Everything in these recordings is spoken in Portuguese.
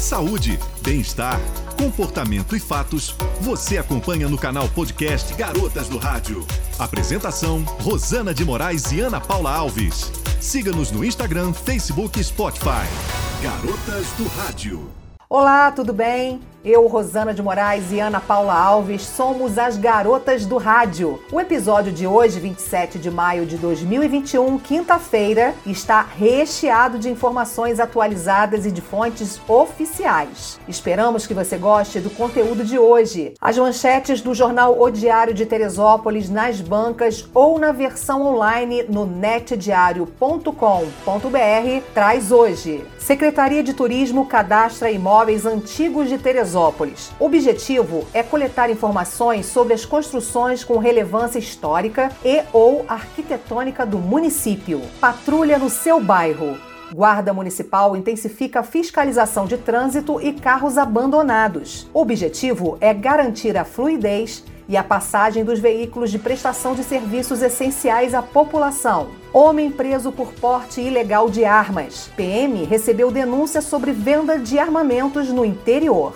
Saúde, bem-estar, comportamento e fatos, você acompanha no canal podcast Garotas do Rádio. Apresentação: Rosana de Moraes e Ana Paula Alves. Siga-nos no Instagram, Facebook e Spotify. Garotas do Rádio. Olá, tudo bem? Eu, Rosana de Moraes e Ana Paula Alves somos as garotas do rádio. O episódio de hoje, 27 de maio de 2021, quinta-feira, está recheado de informações atualizadas e de fontes oficiais. Esperamos que você goste do conteúdo de hoje. As manchetes do jornal O Diário de Teresópolis nas bancas ou na versão online no netdiario.com.br traz hoje. Secretaria de Turismo cadastra imóveis antigos de Teresópolis Teresópolis. O objetivo é coletar informações sobre as construções com relevância histórica e ou arquitetônica do município. Patrulha no seu bairro. Guarda Municipal intensifica a fiscalização de trânsito e carros abandonados. O objetivo é garantir a fluidez e a passagem dos veículos de prestação de serviços essenciais à população. Homem preso por porte ilegal de armas. PM recebeu denúncia sobre venda de armamentos no interior.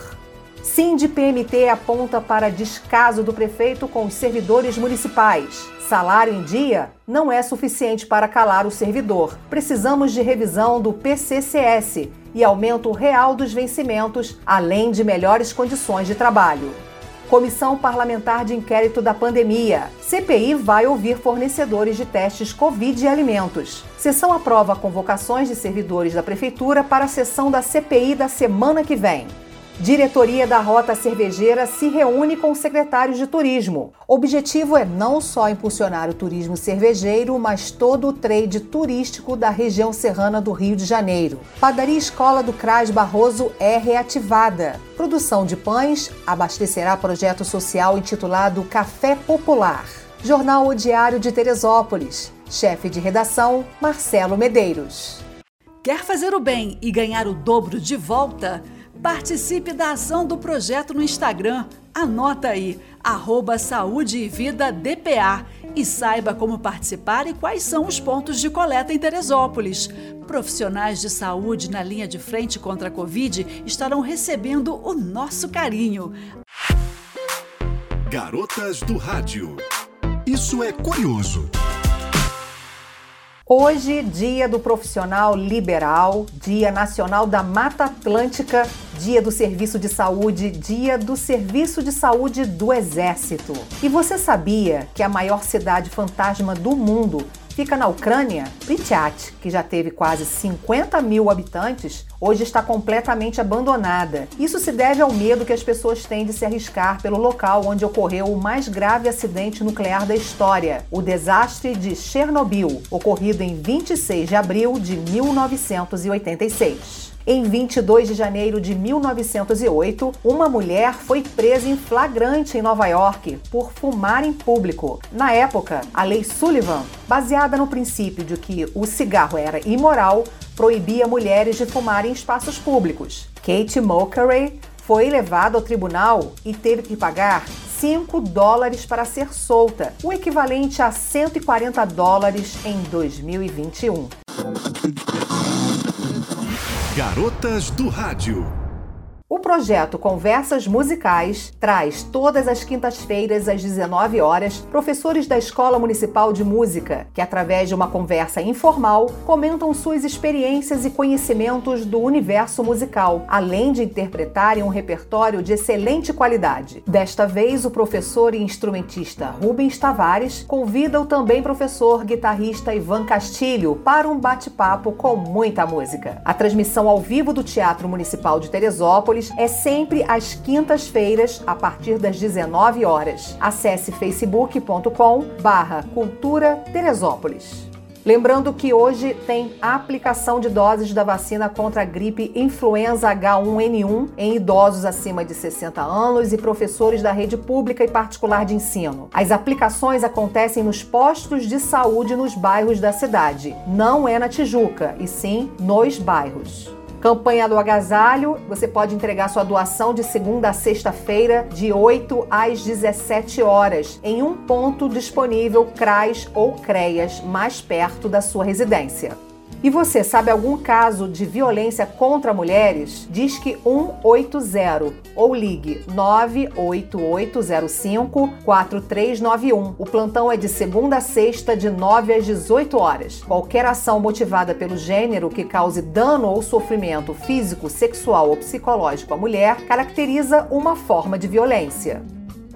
Sind PMT aponta para descaso do prefeito com os servidores municipais. Salário em dia não é suficiente para calar o servidor. Precisamos de revisão do PCCS e aumento real dos vencimentos, além de melhores condições de trabalho. Comissão Parlamentar de Inquérito da Pandemia. CPI vai ouvir fornecedores de testes Covid e alimentos. Sessão aprova convocações de servidores da Prefeitura para a sessão da CPI da semana que vem. Diretoria da Rota Cervejeira se reúne com secretários de turismo. O objetivo é não só impulsionar o turismo cervejeiro, mas todo o trade turístico da região serrana do Rio de Janeiro. Padaria Escola do Cras Barroso é reativada. Produção de pães abastecerá projeto social intitulado Café Popular. Jornal O Diário de Teresópolis. Chefe de redação, Marcelo Medeiros. Quer fazer o bem e ganhar o dobro de volta? Participe da ação do projeto no Instagram. Anota aí, arroba Saúde e Vida DPA e saiba como participar e quais são os pontos de coleta em Teresópolis. Profissionais de saúde na linha de frente contra a Covid estarão recebendo o nosso carinho. Garotas do Rádio. Isso é curioso. Hoje, dia do profissional liberal, dia nacional da Mata Atlântica, dia do serviço de saúde, dia do serviço de saúde do Exército. E você sabia que a maior cidade fantasma do mundo fica na Ucrânia, Pripyat, que já teve quase 50 mil habitantes, hoje está completamente abandonada. Isso se deve ao medo que as pessoas têm de se arriscar pelo local onde ocorreu o mais grave acidente nuclear da história, o desastre de Chernobyl, ocorrido em 26 de abril de 1986. Em 22 de janeiro de 1908, uma mulher foi presa em flagrante em Nova York por fumar em público. Na época, a Lei Sullivan, baseada no princípio de que o cigarro era imoral, proibia mulheres de fumar em espaços públicos. Kate Mulcahy foi levada ao tribunal e teve que pagar 5 dólares para ser solta, o equivalente a 140 dólares em 2021. Garotas do Rádio. O projeto Conversas Musicais traz todas as quintas-feiras às 19 horas professores da Escola Municipal de Música que, através de uma conversa informal, comentam suas experiências e conhecimentos do universo musical, além de interpretarem um repertório de excelente qualidade. Desta vez, o professor e instrumentista Rubens Tavares convida o também professor guitarrista Ivan Castilho para um bate-papo com muita música. A transmissão ao vivo do Teatro Municipal de Teresópolis é sempre às quintas-feiras, a partir das 19 horas. Acesse facebook.com barra Cultura Teresópolis. Lembrando que hoje tem aplicação de doses da vacina contra a gripe influenza H1N1 em idosos acima de 60 anos e professores da rede pública e particular de ensino. As aplicações acontecem nos postos de saúde nos bairros da cidade. Não é na Tijuca, e sim nos bairros. Campanha do Agasalho, você pode entregar sua doação de segunda a sexta-feira, de 8 às 17 horas, em um ponto disponível CRAS ou CREAS mais perto da sua residência. E você sabe algum caso de violência contra mulheres? Diz que 180 ou ligue 98805 4391. O plantão é de segunda a sexta, de 9 às 18 horas. Qualquer ação motivada pelo gênero que cause dano ou sofrimento físico, sexual ou psicológico à mulher caracteriza uma forma de violência.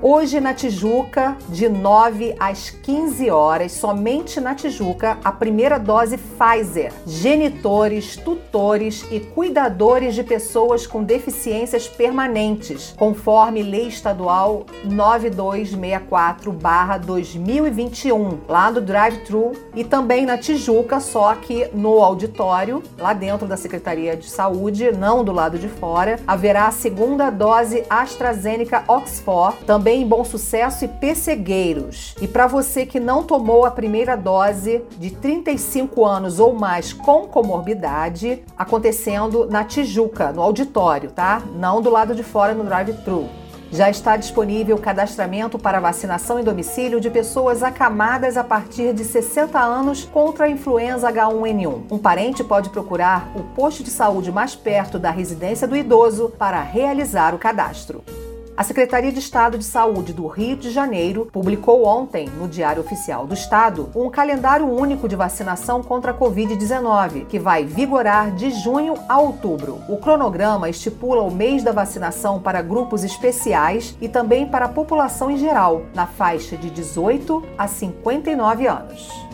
Hoje na Tijuca, de 9 às 15 horas, somente na Tijuca, a primeira dose Pfizer. Genitores, tutores e cuidadores de pessoas com deficiências permanentes, conforme Lei Estadual 9264-2021, lá do drive-thru e também na Tijuca, só que no auditório, lá dentro da Secretaria de Saúde, não do lado de fora, haverá a segunda dose AstraZeneca Oxford, também também em Bom Sucesso e Pessegueiros. E para você que não tomou a primeira dose de 35 anos ou mais com comorbidade, acontecendo na Tijuca, no auditório, tá? Não do lado de fora no drive-thru. Já está disponível o cadastramento para vacinação em domicílio de pessoas acamadas a partir de 60 anos contra a influenza H1N1. Um parente pode procurar o posto de saúde mais perto da residência do idoso para realizar o cadastro. A Secretaria de Estado de Saúde do Rio de Janeiro publicou ontem, no Diário Oficial do Estado, um calendário único de vacinação contra a Covid-19, que vai vigorar de junho a outubro. O cronograma estipula o mês da vacinação para grupos especiais e também para a população em geral, na faixa de 18 a 59 anos.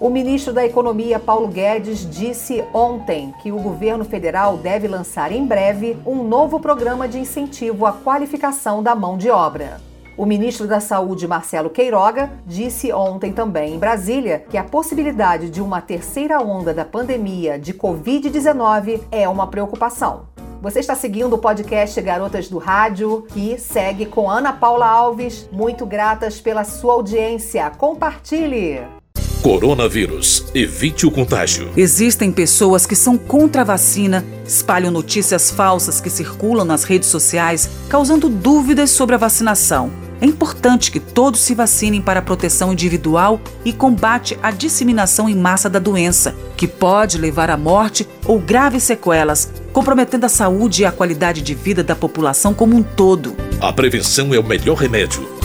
O ministro da Economia, Paulo Guedes, disse ontem que o governo federal deve lançar em breve um novo programa de incentivo à qualificação da mão de obra. O ministro da Saúde, Marcelo Queiroga, disse ontem também em Brasília que a possibilidade de uma terceira onda da pandemia de Covid-19 é uma preocupação. Você está seguindo o podcast Garotas do Rádio, que segue com Ana Paula Alves. Muito gratas pela sua audiência. Compartilhe! Coronavírus. Evite o contágio. Existem pessoas que são contra a vacina, espalham notícias falsas que circulam nas redes sociais, causando dúvidas sobre a vacinação. É importante que todos se vacinem para proteção individual e combate à disseminação em massa da doença, que pode levar à morte ou graves sequelas, comprometendo a saúde e a qualidade de vida da população como um todo. A prevenção é o melhor remédio.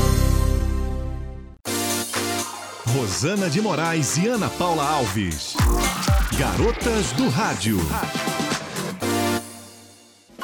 Rosana de Moraes e Ana Paula Alves. Garotas do Rádio.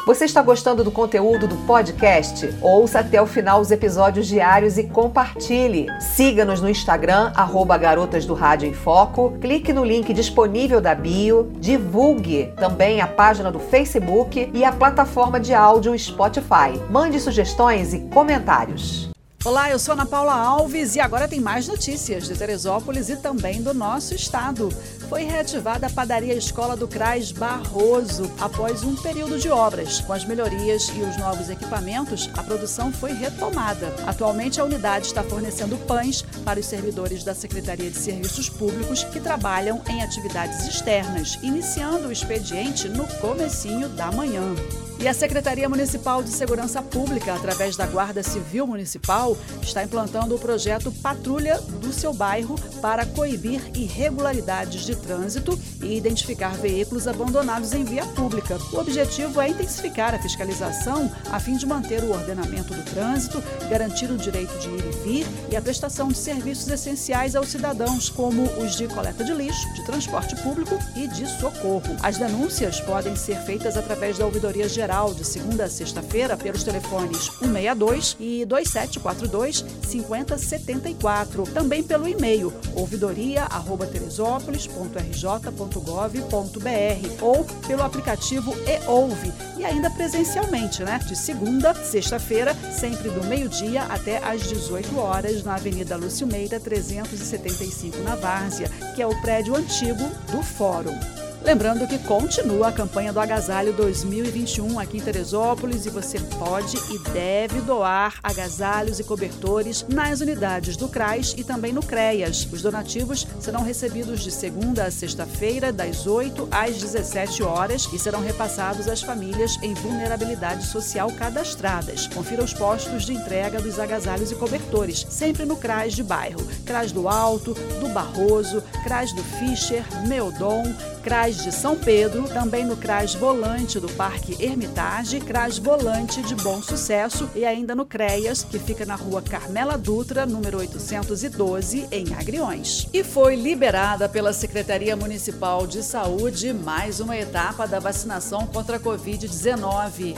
Você está gostando do conteúdo do podcast? Ouça até o final os episódios diários e compartilhe. Siga-nos no Instagram, arroba Garotas do Rádio em Foco. Clique no link disponível da bio. Divulgue também a página do Facebook e a plataforma de áudio Spotify. Mande sugestões e comentários. Olá, eu sou Ana Paula Alves e agora tem mais notícias de Teresópolis e também do nosso estado. Foi reativada a padaria Escola do Crais Barroso após um período de obras. Com as melhorias e os novos equipamentos, a produção foi retomada. Atualmente, a unidade está fornecendo pães para os servidores da Secretaria de Serviços Públicos que trabalham em atividades externas, iniciando o expediente no comecinho da manhã. E a Secretaria Municipal de Segurança Pública, através da Guarda Civil Municipal, está implantando o projeto Patrulha do seu bairro para coibir irregularidades de trânsito e identificar veículos abandonados em via pública. O objetivo é intensificar a fiscalização a fim de manter o ordenamento do trânsito, garantir o direito de ir e vir e a prestação de serviços essenciais aos cidadãos, como os de coleta de lixo, de transporte público e de socorro. As denúncias podem ser feitas através da ouvidoria geral geral de segunda a sexta-feira pelos telefones 162 e 2742 5074. Também pelo e-mail ouvidoria@teresópolis.rj.gov.br ou pelo aplicativo eOuve e ainda presencialmente, né? De segunda, sexta-feira, sempre do meio-dia até às 18 horas na Avenida Lúcio Meira 375 na Várzea, que é o prédio antigo do Fórum. Lembrando que continua a campanha do Agasalho 2021 aqui em Teresópolis e você pode e deve doar agasalhos e cobertores nas unidades do CRAS e também no CREAS. Os donativos serão recebidos de segunda a sexta-feira, das 8 às 17 horas e serão repassados às famílias em vulnerabilidade social cadastradas. Confira os postos de entrega dos agasalhos e cobertores, sempre no CRAS de bairro. CRAS do Alto, do Barroso, CRAS do Fischer, Meodon, CRAS de São Pedro, também no CRAS Volante do Parque Hermitage, CRAS Volante de Bom Sucesso e ainda no CREAS, que fica na rua Carmela Dutra, número 812, em Agriões. E foi liberada pela Secretaria Municipal de Saúde mais uma etapa da vacinação contra a Covid-19.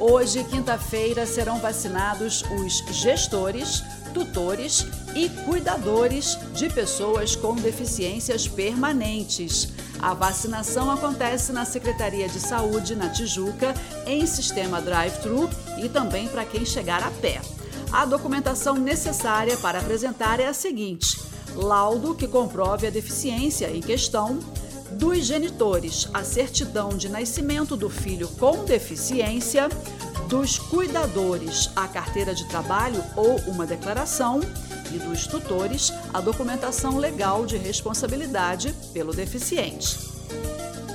Hoje, quinta-feira, serão vacinados os gestores, tutores e cuidadores de pessoas com deficiências permanentes. A vacinação acontece na Secretaria de Saúde, na Tijuca, em sistema drive-thru e também para quem chegar a pé. A documentação necessária para apresentar é a seguinte: laudo que comprove a deficiência em questão, dos genitores a certidão de nascimento do filho com deficiência, dos cuidadores a carteira de trabalho ou uma declaração e dos tutores a documentação legal de responsabilidade pelo deficiente.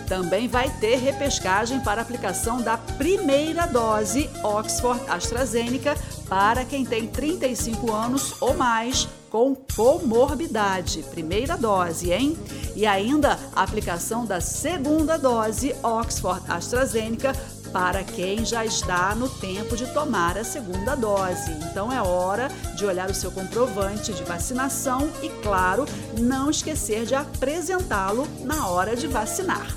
Também vai ter repescagem para aplicação da primeira dose Oxford AstraZeneca para quem tem 35 anos ou mais com comorbidade. Primeira dose, hein? E ainda a aplicação da segunda dose Oxford AstraZeneca para quem já está no tempo de tomar a segunda dose. Então é hora de olhar o seu comprovante de vacinação e, claro, não esquecer de apresentá-lo na hora de vacinar.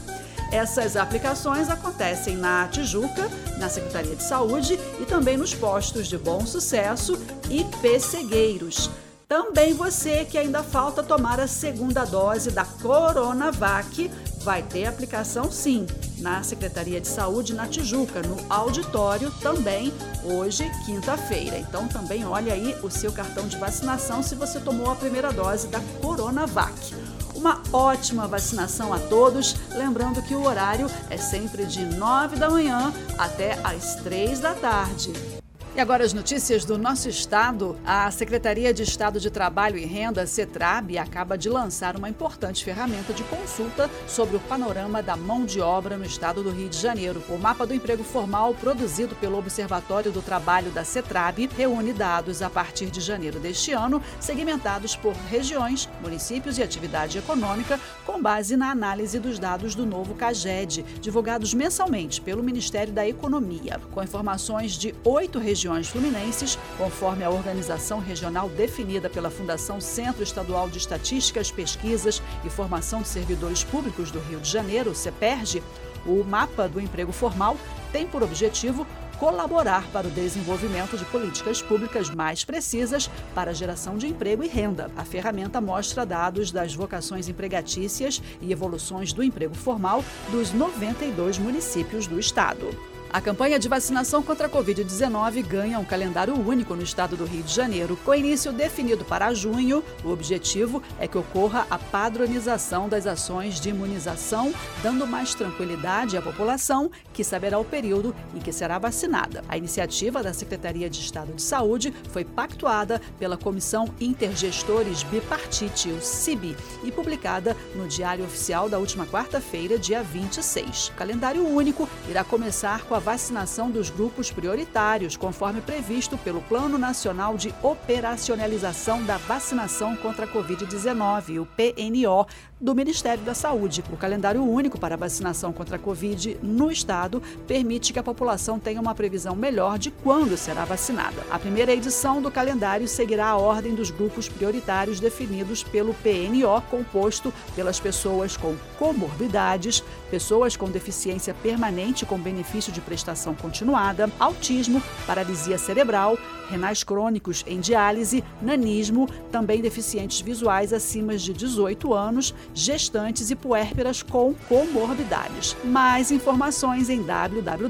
Essas aplicações acontecem na Tijuca, na Secretaria de Saúde e também nos postos de Bom Sucesso e Pessegueiros. Também você que ainda falta tomar a segunda dose da Coronavac vai ter aplicação sim na Secretaria de Saúde na Tijuca, no auditório também hoje, quinta-feira. Então também olha aí o seu cartão de vacinação se você tomou a primeira dose da Coronavac. Uma ótima vacinação a todos, lembrando que o horário é sempre de 9 da manhã até às 3 da tarde. E agora as notícias do nosso estado. A Secretaria de Estado de Trabalho e Renda, CETRAB, acaba de lançar uma importante ferramenta de consulta sobre o panorama da mão de obra no estado do Rio de Janeiro. O mapa do emprego formal, produzido pelo Observatório do Trabalho da CETRAB, reúne dados a partir de janeiro deste ano, segmentados por regiões, municípios e atividade econômica, com base na análise dos dados do novo CAGED, divulgados mensalmente pelo Ministério da Economia, com informações de oito regiões regiões fluminenses, conforme a organização regional definida pela Fundação Centro Estadual de Estatísticas, Pesquisas e Formação de Servidores Públicos do Rio de Janeiro, CEPERJ, o mapa do emprego formal tem por objetivo colaborar para o desenvolvimento de políticas públicas mais precisas para a geração de emprego e renda. A ferramenta mostra dados das vocações empregatícias e evoluções do emprego formal dos 92 municípios do estado. A campanha de vacinação contra a Covid-19 ganha um calendário único no estado do Rio de Janeiro. Com início definido para junho, o objetivo é que ocorra a padronização das ações de imunização, dando mais tranquilidade à população, que saberá o período em que será vacinada. A iniciativa da Secretaria de Estado de Saúde foi pactuada pela Comissão Intergestores Bipartite, o CIB, e publicada no Diário Oficial da última quarta-feira, dia 26. O calendário único irá começar com a vacinação dos grupos prioritários, conforme previsto pelo Plano Nacional de Operacionalização da Vacinação contra a Covid-19, o PNO, do Ministério da Saúde. O calendário único para a vacinação contra a Covid no estado permite que a população tenha uma previsão melhor de quando será vacinada. A primeira edição do calendário seguirá a ordem dos grupos prioritários definidos pelo PNO, composto pelas pessoas com comorbidades, pessoas com deficiência permanente com benefício de prestação continuada, autismo, paralisia cerebral, renais crônicos em diálise, nanismo, também deficientes visuais acima de 18 anos, gestantes e puérperas com comorbidades. Mais informações em www.rj.gov.br.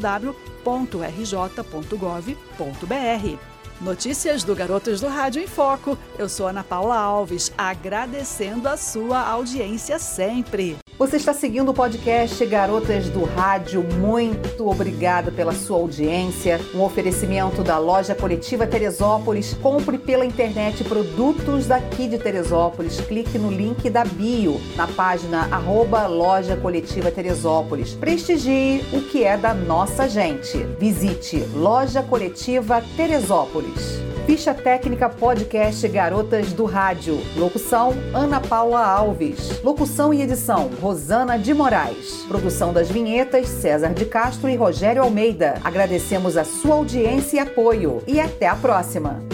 Notícias do Garotos do Rádio em Foco. Eu sou Ana Paula Alves, agradecendo a sua audiência sempre. Você está seguindo o podcast Garotas do Rádio. Muito obrigada pela sua audiência. Um oferecimento da loja coletiva Teresópolis. Compre pela internet produtos daqui de Teresópolis. Clique no link da bio na página arroba loja coletiva Teresópolis. Prestigie o que é da nossa gente. Visite Loja Coletiva Teresópolis. Ficha técnica podcast Garotas do Rádio. Locução Ana Paula Alves. Locução e edição Rosana de Moraes. Produção das vinhetas César de Castro e Rogério Almeida. Agradecemos a sua audiência e apoio e até a próxima.